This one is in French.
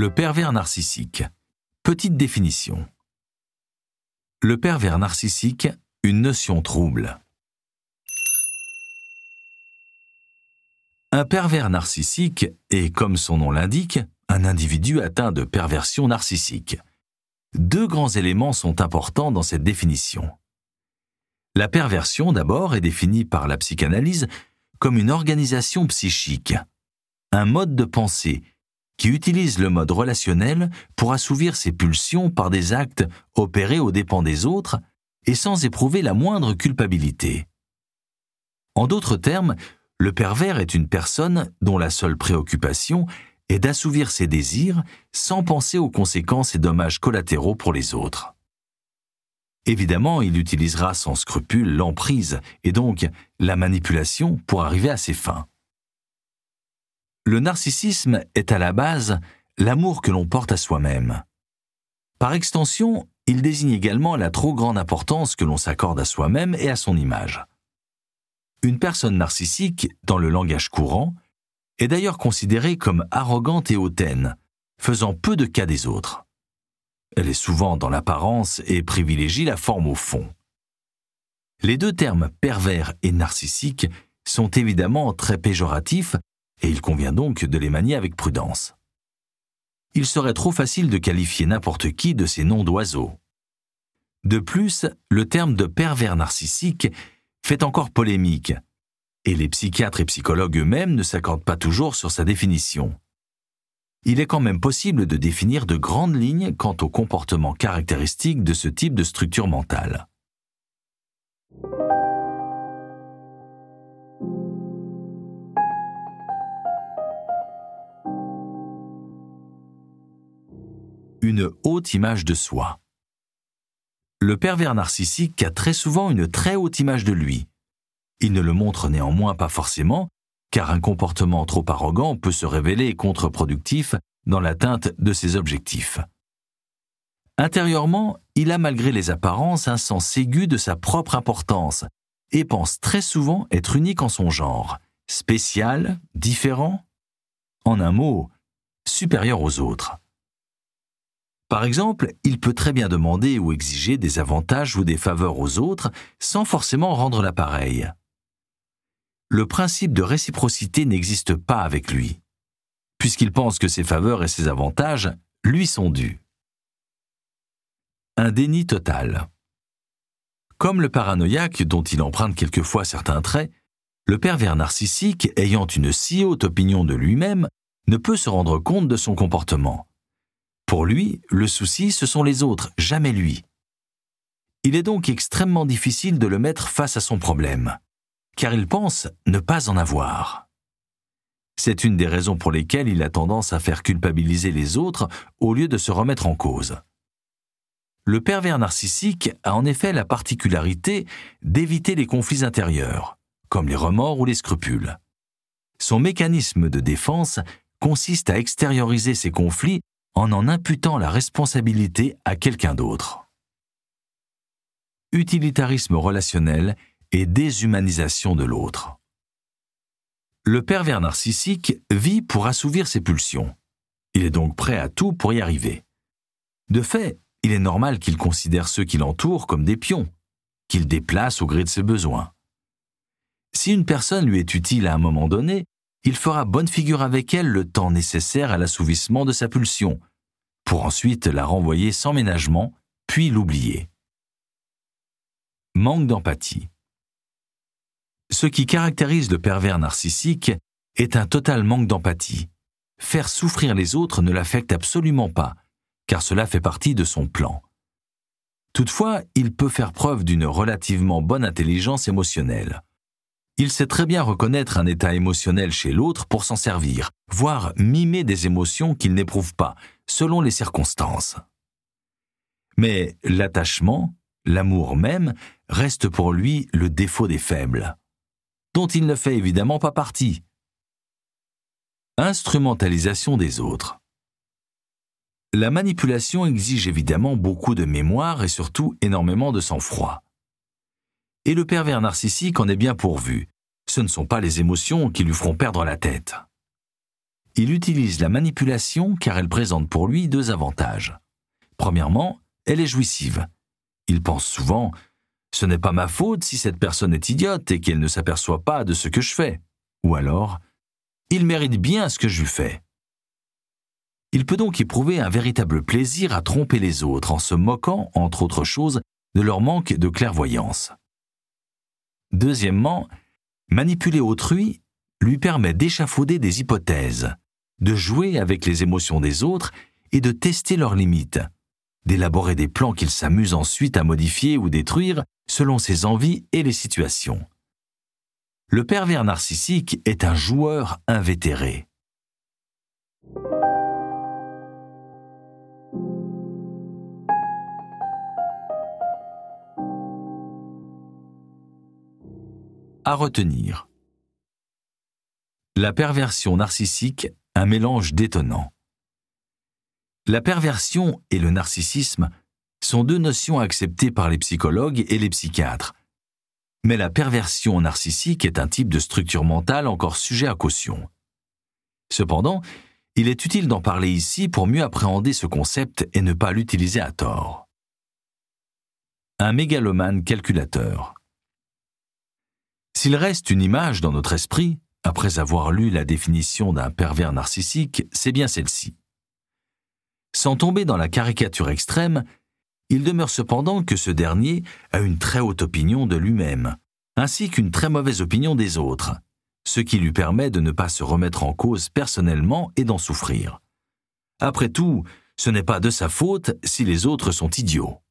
Le pervers narcissique. Petite définition. Le pervers narcissique, une notion trouble. Un pervers narcissique est, comme son nom l'indique, un individu atteint de perversion narcissique. Deux grands éléments sont importants dans cette définition. La perversion, d'abord, est définie par la psychanalyse comme une organisation psychique, un mode de pensée qui utilise le mode relationnel pour assouvir ses pulsions par des actes opérés aux dépens des autres et sans éprouver la moindre culpabilité. En d'autres termes, le pervers est une personne dont la seule préoccupation est d'assouvir ses désirs sans penser aux conséquences et dommages collatéraux pour les autres. Évidemment, il utilisera sans scrupule l'emprise et donc la manipulation pour arriver à ses fins. Le narcissisme est à la base l'amour que l'on porte à soi-même. Par extension, il désigne également la trop grande importance que l'on s'accorde à soi-même et à son image. Une personne narcissique, dans le langage courant, est d'ailleurs considérée comme arrogante et hautaine, faisant peu de cas des autres. Elle est souvent dans l'apparence et privilégie la forme au fond. Les deux termes pervers et narcissique sont évidemment très péjoratifs et il convient donc de les manier avec prudence. Il serait trop facile de qualifier n'importe qui de ces noms d'oiseaux. De plus, le terme de pervers narcissique fait encore polémique, et les psychiatres et psychologues eux-mêmes ne s'accordent pas toujours sur sa définition. Il est quand même possible de définir de grandes lignes quant au comportement caractéristique de ce type de structure mentale. Une haute image de soi. Le pervers narcissique a très souvent une très haute image de lui. Il ne le montre néanmoins pas forcément, car un comportement trop arrogant peut se révéler contre-productif dans l'atteinte de ses objectifs. Intérieurement, il a malgré les apparences un sens aigu de sa propre importance et pense très souvent être unique en son genre, spécial, différent, en un mot, supérieur aux autres. Par exemple, il peut très bien demander ou exiger des avantages ou des faveurs aux autres sans forcément rendre l'appareil. Le principe de réciprocité n'existe pas avec lui, puisqu'il pense que ses faveurs et ses avantages lui sont dus. Un déni total. Comme le paranoïaque dont il emprunte quelquefois certains traits, le pervers narcissique, ayant une si haute opinion de lui-même, ne peut se rendre compte de son comportement. Pour lui, le souci, ce sont les autres, jamais lui. Il est donc extrêmement difficile de le mettre face à son problème, car il pense ne pas en avoir. C'est une des raisons pour lesquelles il a tendance à faire culpabiliser les autres au lieu de se remettre en cause. Le pervers narcissique a en effet la particularité d'éviter les conflits intérieurs, comme les remords ou les scrupules. Son mécanisme de défense consiste à extérioriser ces conflits en en imputant la responsabilité à quelqu'un d'autre. Utilitarisme relationnel et déshumanisation de l'autre. Le pervers narcissique vit pour assouvir ses pulsions. Il est donc prêt à tout pour y arriver. De fait, il est normal qu'il considère ceux qui l'entourent comme des pions, qu'il déplace au gré de ses besoins. Si une personne lui est utile à un moment donné, il fera bonne figure avec elle le temps nécessaire à l'assouvissement de sa pulsion, pour ensuite la renvoyer sans ménagement, puis l'oublier. Manque d'empathie. Ce qui caractérise le pervers narcissique est un total manque d'empathie. Faire souffrir les autres ne l'affecte absolument pas, car cela fait partie de son plan. Toutefois, il peut faire preuve d'une relativement bonne intelligence émotionnelle. Il sait très bien reconnaître un état émotionnel chez l'autre pour s'en servir, voire mimer des émotions qu'il n'éprouve pas, selon les circonstances. Mais l'attachement, l'amour même, reste pour lui le défaut des faibles, dont il ne fait évidemment pas partie. Instrumentalisation des autres. La manipulation exige évidemment beaucoup de mémoire et surtout énormément de sang-froid et le pervers narcissique en est bien pourvu. Ce ne sont pas les émotions qui lui feront perdre la tête. il utilise la manipulation car elle présente pour lui deux avantages. Premièrement, elle est jouissive. Il pense souvent Ce n'est pas ma faute si cette personne est idiote et qu'elle ne s'aperçoit pas de ce que je fais. Ou alors Il mérite bien ce que je lui fais. Il peut donc éprouver un véritable plaisir à tromper les autres en se moquant, entre autres choses, de leur manque de clairvoyance. Deuxièmement, manipuler autrui lui permet d'échafauder des hypothèses, de jouer avec les émotions des autres et de tester leurs limites, d'élaborer des plans qu'il s'amuse ensuite à modifier ou détruire selon ses envies et les situations. Le pervers narcissique est un joueur invétéré. Retenir. La perversion narcissique, un mélange détonnant. La perversion et le narcissisme sont deux notions acceptées par les psychologues et les psychiatres. Mais la perversion narcissique est un type de structure mentale encore sujet à caution. Cependant, il est utile d'en parler ici pour mieux appréhender ce concept et ne pas l'utiliser à tort. Un mégalomane calculateur. S'il reste une image dans notre esprit, après avoir lu la définition d'un pervers narcissique, c'est bien celle-ci. Sans tomber dans la caricature extrême, il demeure cependant que ce dernier a une très haute opinion de lui-même, ainsi qu'une très mauvaise opinion des autres, ce qui lui permet de ne pas se remettre en cause personnellement et d'en souffrir. Après tout, ce n'est pas de sa faute si les autres sont idiots.